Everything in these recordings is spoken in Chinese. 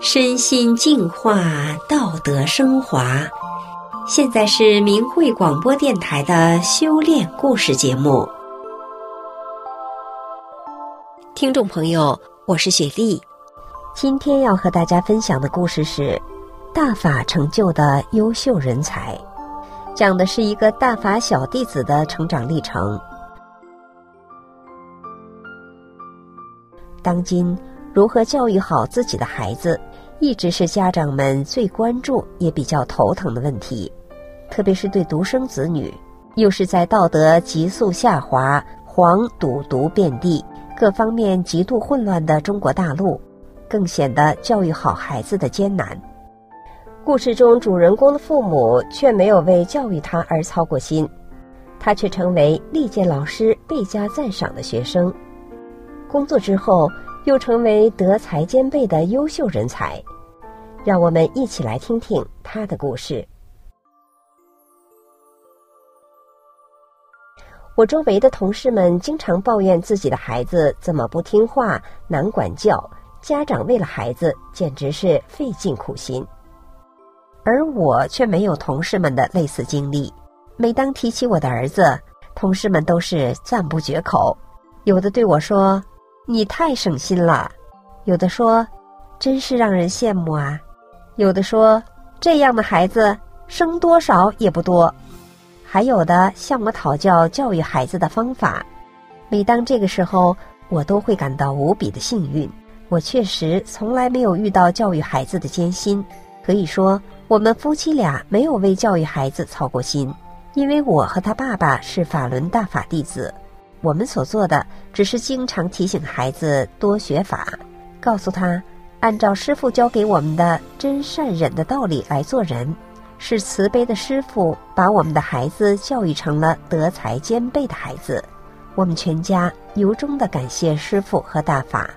身心净化，道德升华。现在是明慧广播电台的修炼故事节目。听众朋友，我是雪莉，今天要和大家分享的故事是大法成就的优秀人才，讲的是一个大法小弟子的成长历程。当今如何教育好自己的孩子，一直是家长们最关注也比较头疼的问题。特别是对独生子女，又是在道德急速下滑、黄赌毒遍地、各方面极度混乱的中国大陆，更显得教育好孩子的艰难。故事中主人公的父母却没有为教育他而操过心，他却成为历届老师倍加赞赏的学生。工作之后，又成为德才兼备的优秀人才。让我们一起来听听他的故事。我周围的同事们经常抱怨自己的孩子怎么不听话、难管教，家长为了孩子简直是费尽苦心。而我却没有同事们的类似经历。每当提起我的儿子，同事们都是赞不绝口，有的对我说：“你太省心了。”有的说：“真是让人羡慕啊。”有的说：“这样的孩子生多少也不多。”还有的向我讨教教育孩子的方法，每当这个时候，我都会感到无比的幸运。我确实从来没有遇到教育孩子的艰辛，可以说我们夫妻俩没有为教育孩子操过心，因为我和他爸爸是法轮大法弟子，我们所做的只是经常提醒孩子多学法，告诉他按照师傅教给我们的真善忍的道理来做人。是慈悲的师傅把我们的孩子教育成了德才兼备的孩子，我们全家由衷的感谢师傅和大法。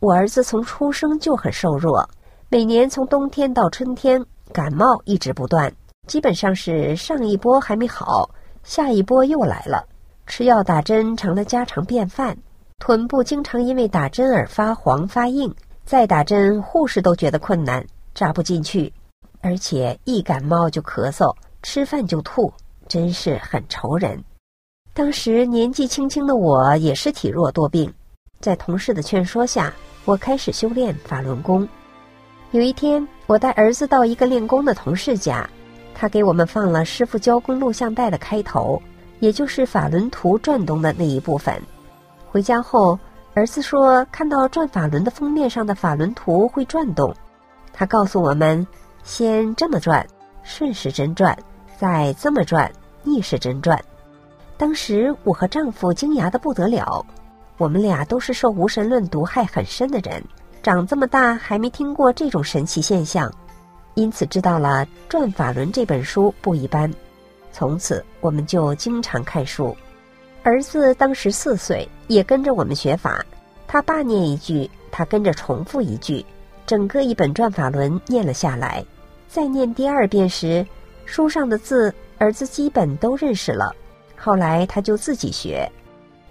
我儿子从出生就很瘦弱，每年从冬天到春天感冒一直不断，基本上是上一波还没好，下一波又来了，吃药打针成了家常便饭，臀部经常因为打针而发黄发硬，再打针护士都觉得困难，扎不进去。而且一感冒就咳嗽，吃饭就吐，真是很愁人。当时年纪轻轻的我也是体弱多病，在同事的劝说下，我开始修炼法轮功。有一天，我带儿子到一个练功的同事家，他给我们放了师傅教功录像带的开头，也就是法轮图转动的那一部分。回家后，儿子说看到转法轮的封面上的法轮图会转动，他告诉我们。先这么转，顺时针转，再这么转，逆时针转。当时我和丈夫惊讶的不得了，我们俩都是受无神论毒害很深的人，长这么大还没听过这种神奇现象，因此知道了《转法轮》这本书不一般。从此我们就经常看书。儿子当时四岁，也跟着我们学法，他爸念一句，他跟着重复一句，整个一本《转法轮》念了下来。再念第二遍时，书上的字儿子基本都认识了。后来他就自己学。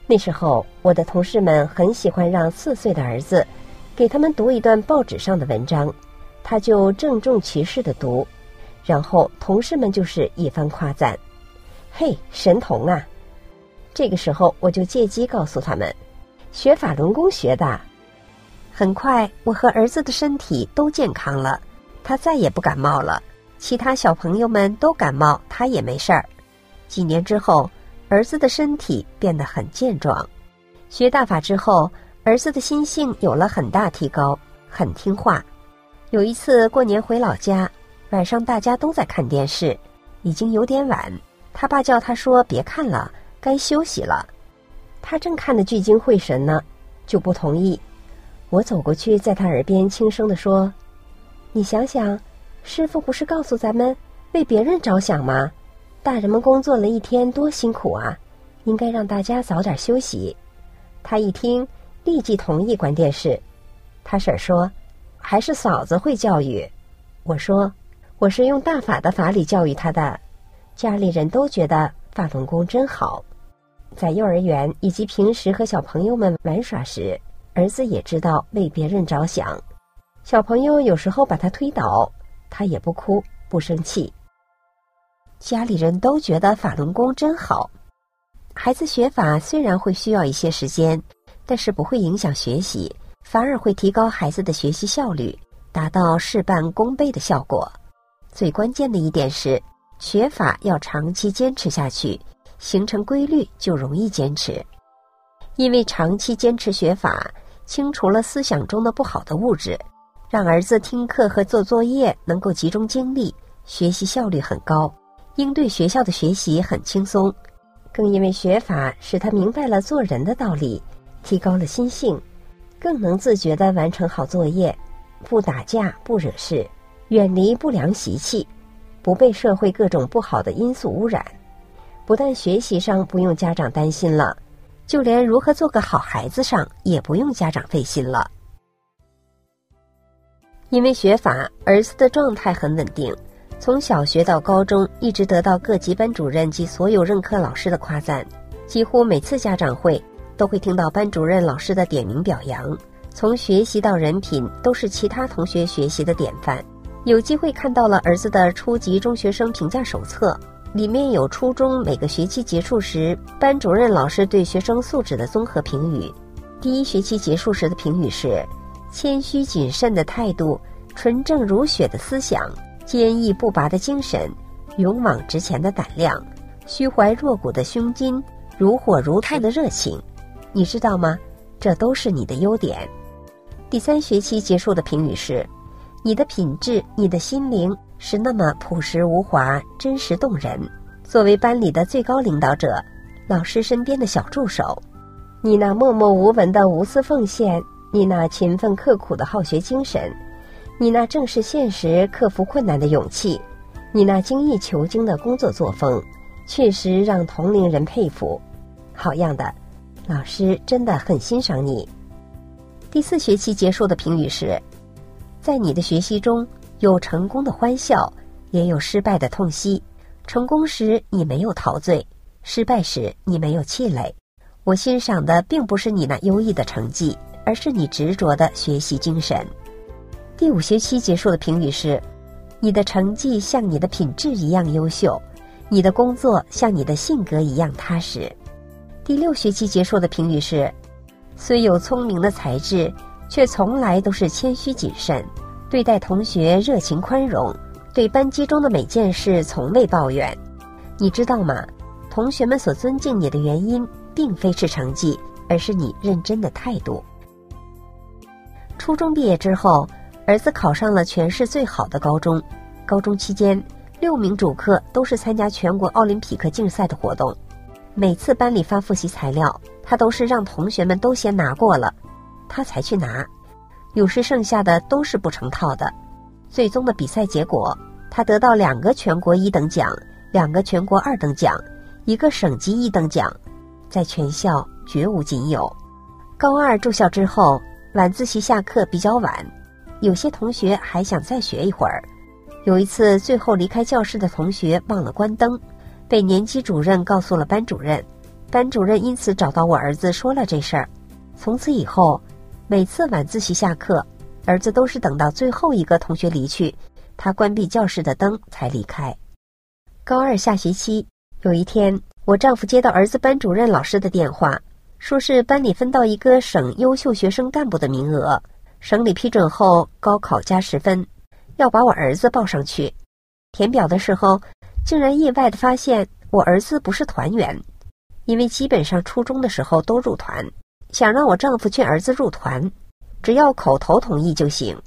那时候我的同事们很喜欢让四岁的儿子给他们读一段报纸上的文章，他就郑重其事的读，然后同事们就是一番夸赞：“嘿，神童啊！”这个时候我就借机告诉他们，学法轮功学的。很快，我和儿子的身体都健康了。他再也不感冒了，其他小朋友们都感冒，他也没事儿。几年之后，儿子的身体变得很健壮。学大法之后，儿子的心性有了很大提高，很听话。有一次过年回老家，晚上大家都在看电视，已经有点晚，他爸叫他说：“别看了，该休息了。”他正看得聚精会神呢，就不同意。我走过去，在他耳边轻声地说。你想想，师傅不是告诉咱们为别人着想吗？大人们工作了一天多辛苦啊，应该让大家早点休息。他一听，立即同意关电视。他婶儿说：“还是嫂子会教育。”我说：“我是用大法的法理教育他的。”家里人都觉得法轮功真好。在幼儿园以及平时和小朋友们玩耍时，儿子也知道为别人着想。小朋友有时候把他推倒，他也不哭不生气。家里人都觉得法轮功真好。孩子学法虽然会需要一些时间，但是不会影响学习，反而会提高孩子的学习效率，达到事半功倍的效果。最关键的一点是，学法要长期坚持下去，形成规律就容易坚持。因为长期坚持学法，清除了思想中的不好的物质，让儿子听课和做作业能够集中精力，学习效率很高，应对学校的学习很轻松。更因为学法使他明白了做人的道理，提高了心性，更能自觉地完成好作业，不打架不惹事，远离不良习气，不被社会各种不好的因素污染。不但学习上不用家长担心了。就连如何做个好孩子上也不用家长费心了，因为学法，儿子的状态很稳定，从小学到高中一直得到各级班主任及所有任课老师的夸赞，几乎每次家长会都会听到班主任老师的点名表扬。从学习到人品都是其他同学学习的典范。有机会看到了儿子的初级中学生评价手册。里面有初中每个学期结束时，班主任老师对学生素质的综合评语。第一学期结束时的评语是：谦虚谨慎的态度，纯正如雪的思想，坚毅不拔的精神，勇往直前的胆量，虚怀若谷的胸襟，如火如荼的热情。你知道吗？这都是你的优点。第三学期结束的评语是：你的品质，你的心灵。是那么朴实无华，真实动人。作为班里的最高领导者，老师身边的小助手，你那默默无闻的无私奉献，你那勤奋刻苦的好学精神，你那正视现实、克服困难的勇气，你那精益求精的工作作风，确实让同龄人佩服。好样的，老师真的很欣赏你。第四学期结束的评语是，在你的学习中。有成功的欢笑，也有失败的痛惜。成功时你没有陶醉，失败时你没有气馁。我欣赏的并不是你那优异的成绩，而是你执着的学习精神。第五学期结束的评语是：你的成绩像你的品质一样优秀，你的工作像你的性格一样踏实。第六学期结束的评语是：虽有聪明的才智，却从来都是谦虚谨慎。对待同学热情宽容，对班级中的每件事从未抱怨。你知道吗？同学们所尊敬你的原因，并非是成绩，而是你认真的态度。初中毕业之后，儿子考上了全市最好的高中。高中期间，六名主课都是参加全国奥林匹克竞赛的活动。每次班里发复习材料，他都是让同学们都先拿过了，他才去拿。有时剩下的都是不成套的。最终的比赛结果，他得到两个全国一等奖，两个全国二等奖，一个省级一等奖，在全校绝无仅有。高二住校之后，晚自习下课比较晚，有些同学还想再学一会儿。有一次，最后离开教室的同学忘了关灯，被年级主任告诉了班主任，班主任因此找到我儿子说了这事儿。从此以后。每次晚自习下课，儿子都是等到最后一个同学离去，他关闭教室的灯才离开。高二下学期，有一天，我丈夫接到儿子班主任老师的电话，说是班里分到一个省优秀学生干部的名额，省里批准后高考加十分，要把我儿子报上去。填表的时候，竟然意外的发现我儿子不是团员，因为基本上初中的时候都入团。想让我丈夫劝儿子入团，只要口头同意就行。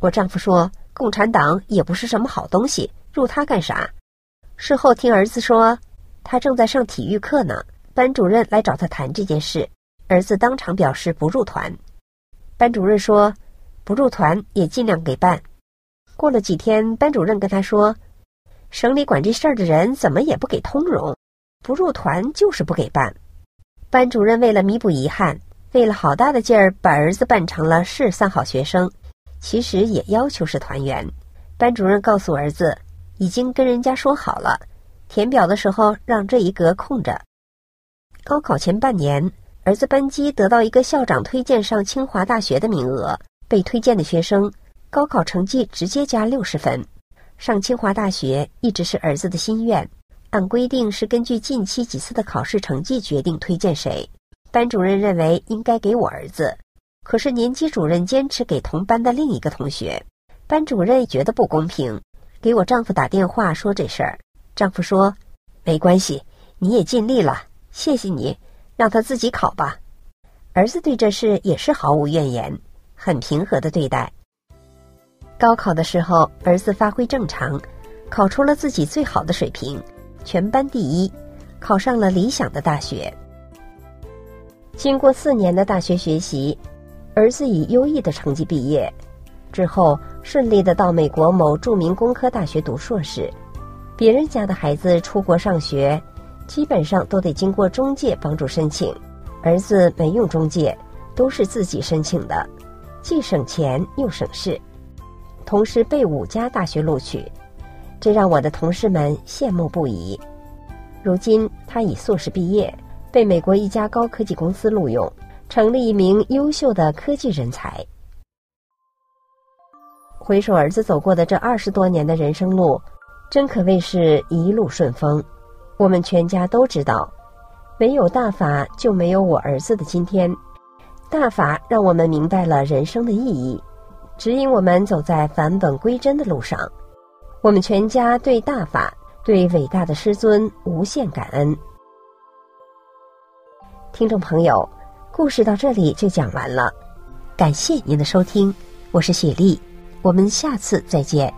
我丈夫说：“共产党也不是什么好东西，入他干啥？”事后听儿子说，他正在上体育课呢，班主任来找他谈这件事，儿子当场表示不入团。班主任说：“不入团也尽量给办。”过了几天，班主任跟他说：“省里管这事儿的人怎么也不给通融，不入团就是不给办。”班主任为了弥补遗憾，费了好大的劲儿把儿子办成了市三好学生，其实也要求是团员。班主任告诉儿子，已经跟人家说好了，填表的时候让这一格空着。高考前半年，儿子班级得到一个校长推荐上清华大学的名额，被推荐的学生高考成绩直接加六十分。上清华大学一直是儿子的心愿，按规定是根据近期几次的考试成绩决定推荐谁。班主任认为应该给我儿子，可是年级主任坚持给同班的另一个同学。班主任觉得不公平，给我丈夫打电话说这事儿。丈夫说：“没关系，你也尽力了，谢谢你，让他自己考吧。”儿子对这事也是毫无怨言，很平和的对待。高考的时候，儿子发挥正常，考出了自己最好的水平，全班第一，考上了理想的大学。经过四年的大学学习，儿子以优异的成绩毕业，之后顺利的到美国某著名工科大学读硕士。别人家的孩子出国上学，基本上都得经过中介帮助申请，儿子没用中介，都是自己申请的，既省钱又省事，同时被五家大学录取，这让我的同事们羡慕不已。如今他已硕士毕业。被美国一家高科技公司录用，成了一名优秀的科技人才。回首儿子走过的这二十多年的人生路，真可谓是一路顺风。我们全家都知道，没有大法就没有我儿子的今天。大法让我们明白了人生的意义，指引我们走在返本归真的路上。我们全家对大法、对伟大的师尊无限感恩。听众朋友，故事到这里就讲完了，感谢您的收听，我是雪莉，我们下次再见。